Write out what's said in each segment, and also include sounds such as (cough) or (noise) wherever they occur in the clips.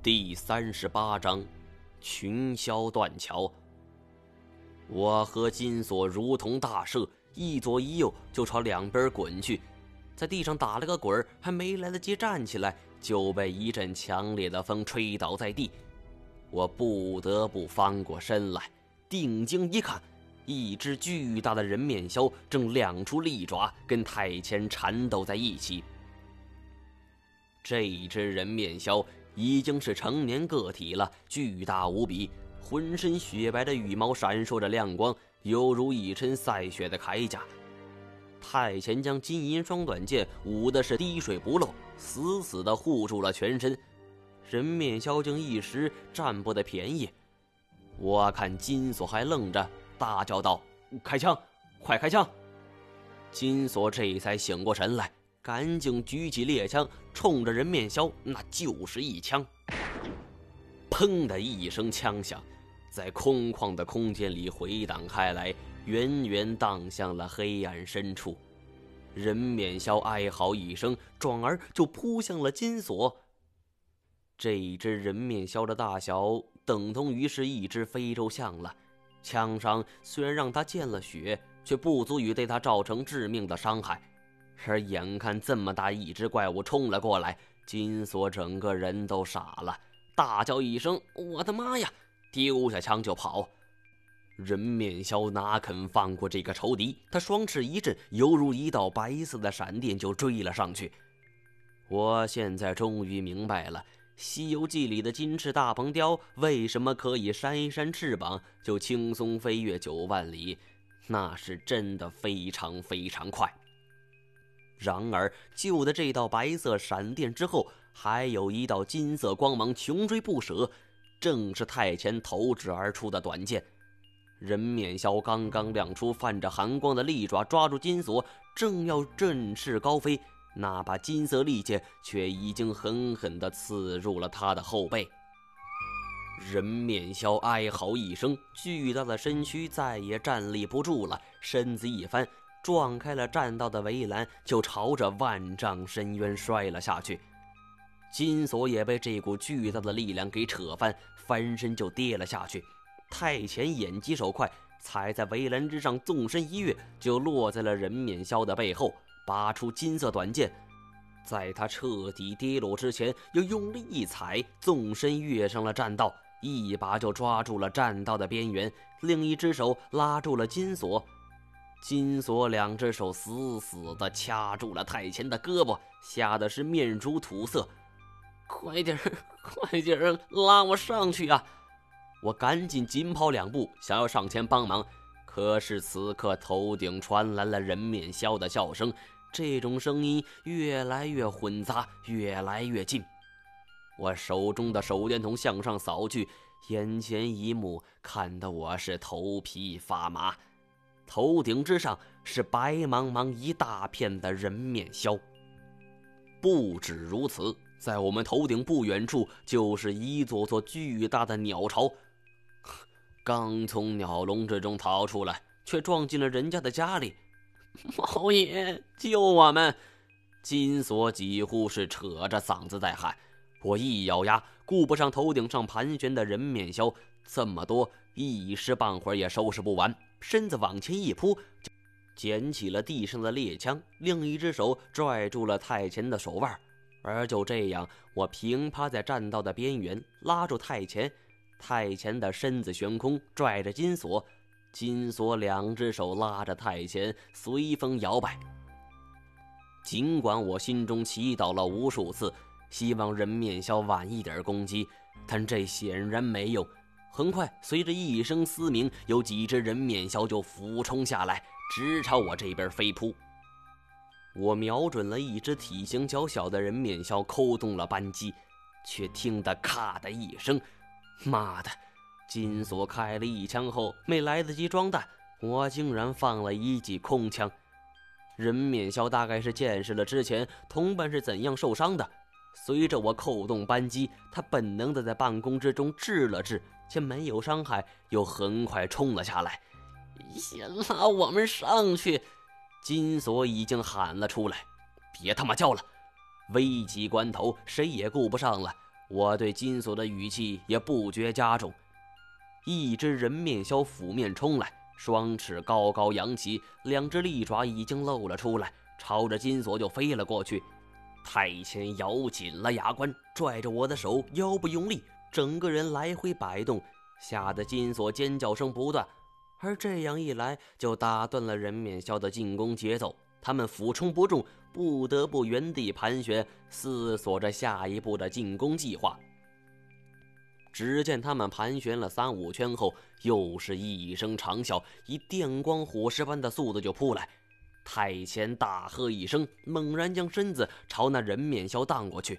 第三十八章，群霄断桥。我和金锁如同大赦，一左一右就朝两边滚去，在地上打了个滚还没来得及站起来，就被一阵强烈的风吹倒在地。我不得不翻过身来，定睛一看。一只巨大的人面鸮正亮出利爪，跟太前缠斗在一起。这只人面鸮已经是成年个体了，巨大无比，浑身雪白的羽毛闪烁着亮光，犹如一身赛雪的铠甲。太前将金银双短剑舞的是滴水不漏，死死的护住了全身。人面鸮竟一时占不得便宜。我看金锁还愣着。大叫道：“开枪，快开枪！”金锁这才醒过神来，赶紧举起猎枪，冲着人面鸮那就是一枪。砰的一声枪响，在空旷的空间里回荡开来，远远荡向了黑暗深处。人面鸮哀嚎一声，转而就扑向了金锁。这一只人面鸮的大小，等同于是一只非洲象了。枪伤虽然让他见了血，却不足以对他造成致命的伤害。而眼看这么大一只怪物冲了过来，金锁整个人都傻了，大叫一声：“我的妈呀！”丢下枪就跑。人面鸮哪肯放过这个仇敌？他双翅一震，犹如一道白色的闪电就追了上去。我现在终于明白了。《西游记》里的金翅大鹏雕为什么可以扇一扇翅膀就轻松飞越九万里？那是真的非常非常快。然而，就在这道白色闪电之后，还有一道金色光芒穷追不舍，正是太前投掷而出的短剑。人面鸮刚刚亮出泛着寒光的利爪，抓住金锁，正要振翅高飞。那把金色利剑却已经狠狠地刺入了他的后背。人面鸮哀嚎一声，巨大的身躯再也站立不住了，身子一翻，撞开了栈道的围栏，就朝着万丈深渊摔了下去。金锁也被这股巨大的力量给扯翻，翻身就跌了下去。太前眼疾手快，踩在围栏之上，纵身一跃，就落在了任免霄的背后。拔出金色短剑，在他彻底跌落之前，又用力一踩，纵身跃上了栈道，一把就抓住了栈道的边缘，另一只手拉住了金锁。金锁两只手死死地掐住了太前的胳膊，吓得是面如土色。快点，快点，拉我上去啊！我赶紧紧跑两步，想要上前帮忙，可是此刻头顶传来了人面鸮的笑声。这种声音越来越混杂，越来越近。我手中的手电筒向上扫去，眼前一幕看得我是头皮发麻。头顶之上是白茫茫一大片的人面鸮。不止如此，在我们头顶不远处就是一座座巨大的鸟巢。刚从鸟笼之中逃出来，却撞进了人家的家里。猫爷，救我们！金锁几乎是扯着嗓子在喊。我一咬牙，顾不上头顶上盘旋的人面鸮，这么多，一时半会儿也收拾不完。身子往前一扑，捡起了地上的猎枪，另一只手拽住了太前的手腕。而就这样，我平趴在栈道的边缘，拉住太前。太前的身子悬空，拽着金锁。金锁两只手拉着太前，随风摇摆。尽管我心中祈祷了无数次，希望人面鸮晚一点攻击，但这显然没用。很快，随着一声嘶鸣，有几只人面鸮就俯冲下来，直朝我这边飞扑。我瞄准了一只体型较小的人面鸮，扣动了扳机，却听得“咔”的一声，妈的！金锁开了一枪后，没来得及装弹，我竟然放了一记空枪。人面鸮大概是见识了之前同伴是怎样受伤的，随着我扣动扳机，他本能的在半空之中掷了掷，却没有伤害，又很快冲了下来。先拉我们上去！金锁已经喊了出来：“别他妈叫了！”危急关头，谁也顾不上了。我对金锁的语气也不觉加重。一只人面鸮俯面冲来，双翅高高扬起，两只利爪已经露了出来，朝着金锁就飞了过去。太前咬紧了牙关，拽着我的手，腰部用力，整个人来回摆动，吓得金锁尖叫声不断。而这样一来，就打断了人面鸮的进攻节奏。他们俯冲不中，不得不原地盘旋，思索着下一步的进攻计划。只见他们盘旋了三五圈后，又是一声长啸，以电光火石般的速度就扑来。太前大喝一声，猛然将身子朝那人面鸮荡过去。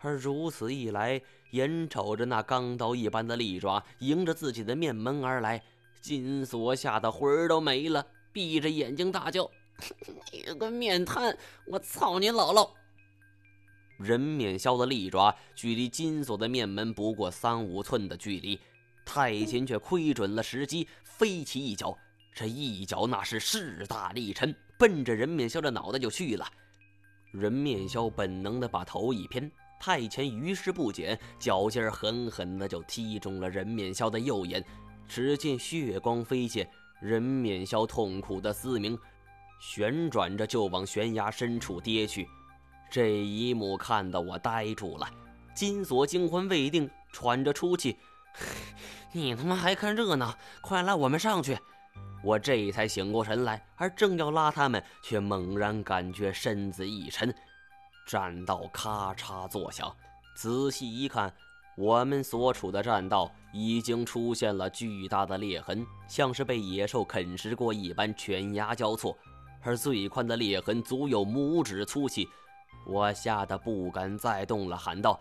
而如此一来，眼瞅着那钢刀一般的利爪迎着自己的面门而来，金锁吓得魂儿都没了，闭着眼睛大叫。(laughs) 你个面瘫！我操你姥姥！人面鸮的利爪距离金锁的面门不过三五寸的距离，太监却窥准了时机，飞起一脚。这一脚那是势大力沉，奔着人面鸮的脑袋就去了。人面鸮本能的把头一偏，太监于事不减，脚尖狠狠的就踢中了人面鸮的右眼。只见血光飞溅，人面鸮痛苦的嘶鸣。旋转着就往悬崖深处跌去，这一幕看得我呆住了。金锁惊魂未定，喘着粗气：“ (laughs) 你他妈还看热闹？快拉我们上去！”我这才醒过神来，而正要拉他们，却猛然感觉身子一沉，栈道咔嚓作响。仔细一看，我们所处的栈道已经出现了巨大的裂痕，像是被野兽啃食过一般，犬牙交错。而最宽的裂痕足有拇指粗细，我吓得不敢再动了，喊道：“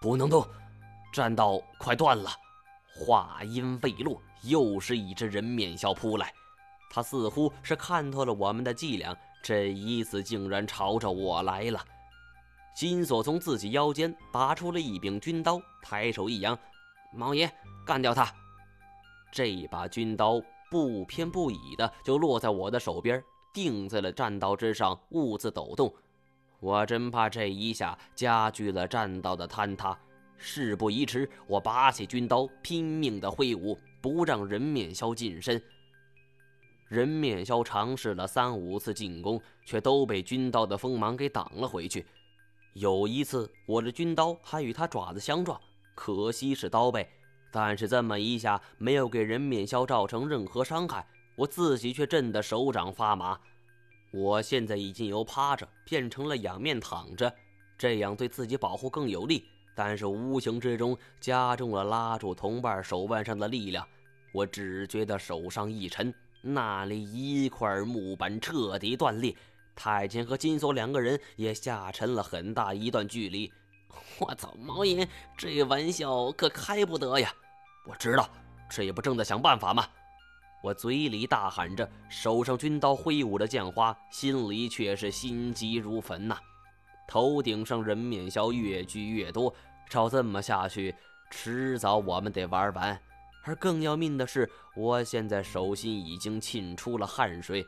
不能动，栈道快断了！”话音未落，又是一只人面鸮扑来，他似乎是看透了我们的伎俩，这一次竟然朝着我来了。金锁从自己腰间拔出了一柄军刀，抬手一扬：“毛爷，干掉他！”这把军刀不偏不倚的就落在我的手边。定在了栈道之上，兀自抖动。我真怕这一下加剧了栈道的坍塌。事不宜迟，我拔起军刀，拼命的挥舞，不让人面鸮近身。人面鸮尝试了三五次进攻，却都被军刀的锋芒给挡了回去。有一次，我的军刀还与他爪子相撞，可惜是刀背，但是这么一下没有给人面鸮造成任何伤害。我自己却震得手掌发麻。我现在已经由趴着变成了仰面躺着，这样对自己保护更有利，但是无形之中加重了拉住同伴手腕上的力量。我只觉得手上一沉，那里一块木板彻底断裂。太监和金锁两个人也下沉了很大一段距离。我操，毛爷，这玩笑可开不得呀！我知道，这不正在想办法吗？我嘴里大喊着，手上军刀挥舞着剑花，心里却是心急如焚呐。头顶上人面鸮越聚越多，照这么下去，迟早我们得玩完。而更要命的是，我现在手心已经沁出了汗水，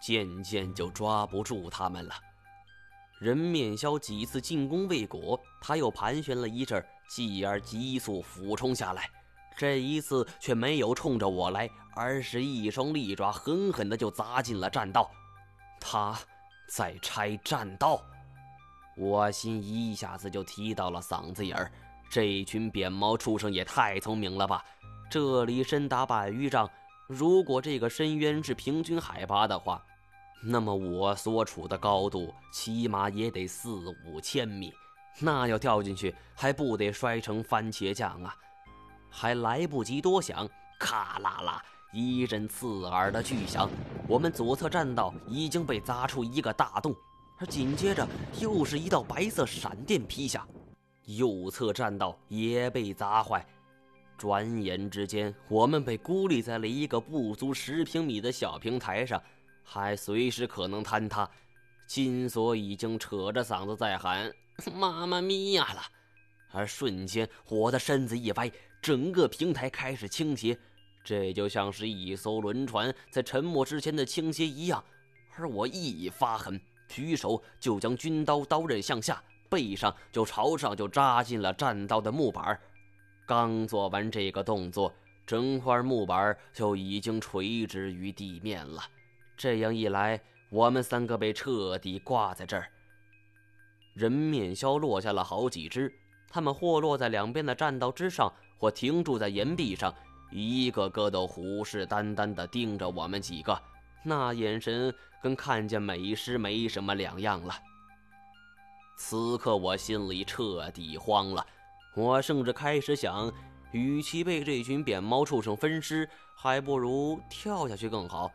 渐渐就抓不住他们了。人面鸮几次进攻未果，他又盘旋了一阵，继而急速俯冲下来。这一次却没有冲着我来，而是一双利爪狠狠的就砸进了栈道。他在拆栈道，我心一下子就提到了嗓子眼儿。这群扁毛畜生也太聪明了吧！这里深达百余丈，如果这个深渊是平均海拔的话，那么我所处的高度起码也得四五千米。那要掉进去，还不得摔成番茄酱啊！还来不及多想，咔啦啦一阵刺耳的巨响，我们左侧栈道已经被砸出一个大洞，而紧接着又是一道白色闪电劈下，右侧栈道也被砸坏。转眼之间，我们被孤立在了一个不足十平米的小平台上，还随时可能坍塌。金锁已经扯着嗓子在喊“妈妈咪呀”了，而瞬间我的身子一歪。整个平台开始倾斜，这就像是一艘轮船在沉没之前的倾斜一样。而我一发狠，举手就将军刀刀刃向下，背上就朝上就扎进了栈道的木板。刚做完这个动作，整块木板就已经垂直于地面了。这样一来，我们三个被彻底挂在这儿。人面鸮落下了好几只，它们或落在两边的栈道之上，或停住在岩壁上，一个个都虎视眈眈地盯着我们几个，那眼神跟看见美食没什么两样了。此刻我心里彻底慌了，我甚至开始想，与其被这群扁毛畜生分尸，还不如跳下去更好。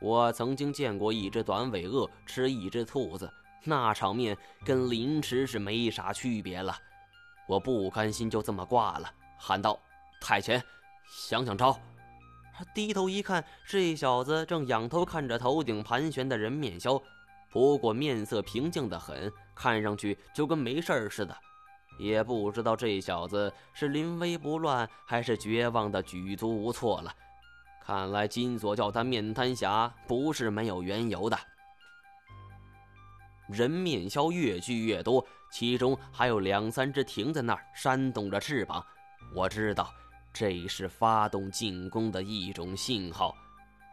我曾经见过一只短尾鳄吃一只兔子。那场面跟凌迟是没啥区别了，我不甘心就这么挂了，喊道：“太前，想想招。”他低头一看，这小子正仰头看着头顶盘旋的人面鸮，不过面色平静的很，看上去就跟没事似的。也不知道这小子是临危不乱，还是绝望的举足无措了。看来金锁叫他面瘫侠不是没有缘由的。人面鸮越聚越多，其中还有两三只停在那儿扇动着翅膀。我知道，这是发动进攻的一种信号。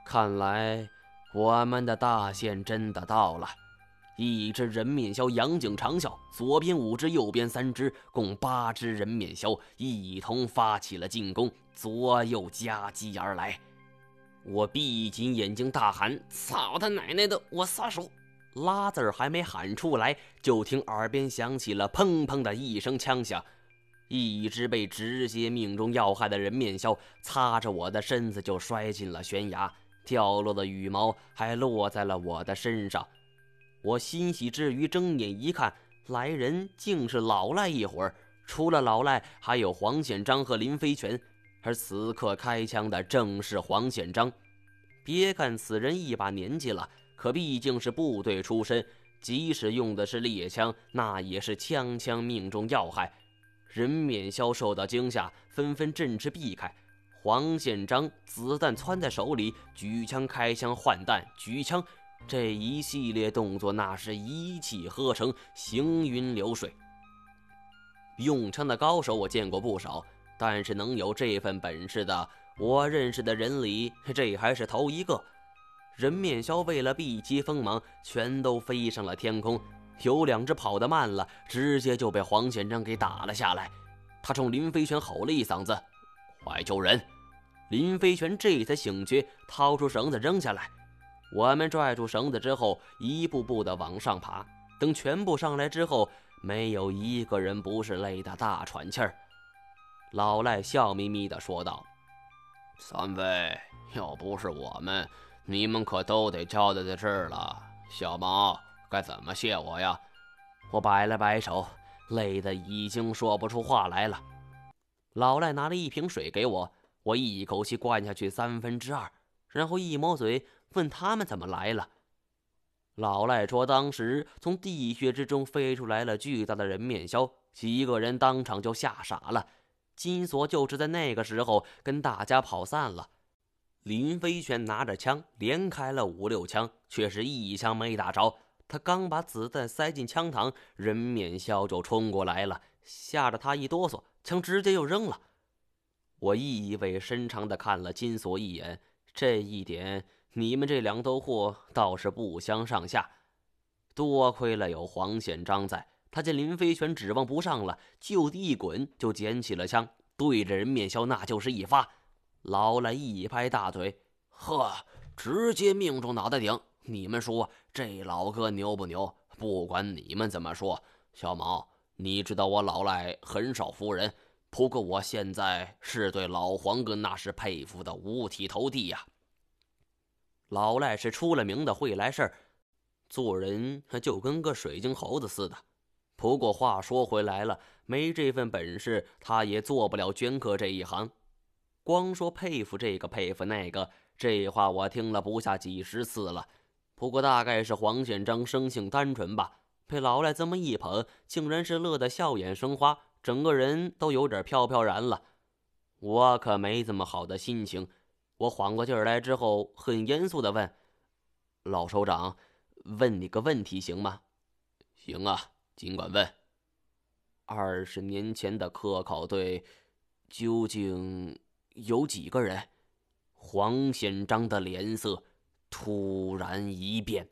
看来我们的大限真的到了。一只人面鸮仰颈长啸，左边五只，右边三只，共八只人面鸮一同发起了进攻，左右夹击而来。我闭紧眼睛大喊：“操他奶奶的！我撒手！”拉字儿还没喊出来，就听耳边响起了砰砰的一声枪响，一只被直接命中要害的人面鸮擦着我的身子就摔进了悬崖，掉落的羽毛还落在了我的身上。我欣喜之余睁眼一看，来人竟是老赖一伙儿，除了老赖，还有黄显章和林飞泉，而此刻开枪的正是黄显章。别看此人一把年纪了。可毕竟是部队出身，即使用的是猎枪，那也是枪枪命中要害。人面鸮受到惊吓，纷纷振翅避开。黄宪章子弹攥在手里，举枪开枪换弹，举枪，这一系列动作那是一气呵成，行云流水。用枪的高手我见过不少，但是能有这份本事的，我认识的人里，这还是头一个。人面鸮为了避其锋芒，全都飞上了天空。有两只跑得慢了，直接就被黄显章给打了下来。他冲林飞泉吼了一嗓子：“快救人！”林飞泉这才醒觉，掏出绳子扔下来。我们拽住绳子之后，一步步的往上爬。等全部上来之后，没有一个人不是累得大喘气儿。老赖笑眯眯地说道：“三位，要不是我们……”你们可都得交代在这儿了，小毛该怎么谢我呀？我摆了摆手，累得已经说不出话来了。老赖拿了一瓶水给我，我一口气灌下去三分之二，然后一抹嘴，问他们怎么来了。老赖说，当时从地穴之中飞出来了巨大的人面鸮，几个人当场就吓傻了。金锁就是在那个时候跟大家跑散了。林飞泉拿着枪，连开了五六枪，却是一枪没打着。他刚把子弹塞进枪膛，人面肖就冲过来了，吓得他一哆嗦，枪直接又扔了。我意味深长地看了金锁一眼，这一点你们这两兜货倒是不相上下。多亏了有黄宪章在，他见林飞泉指望不上了，就地一滚，就捡起了枪，对着人面肖那就是一发。老赖一拍大腿：“呵，直接命中脑袋顶！你们说这老哥牛不牛？不管你们怎么说，小毛，你知道我老赖很少服人，不过我现在是对老黄哥那是佩服的五体投地呀。老赖是出了名的会来事儿，做人就跟个水晶猴子似的。不过话说回来了，没这份本事，他也做不了镌刻这一行。”光说佩服这个佩服那个，这话我听了不下几十次了。不过大概是黄显章生性单纯吧，被老赖这么一捧，竟然是乐得笑眼生花，整个人都有点飘飘然了。我可没这么好的心情。我缓过劲儿来之后，很严肃地问：“老首长，问你个问题行吗？”“行啊，尽管问。”二十年前的科考队究竟有几个人？黄显章的脸色突然一变。